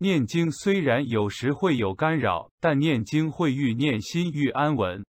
念经虽然有时会有干扰但念经会愈念心愈安稳。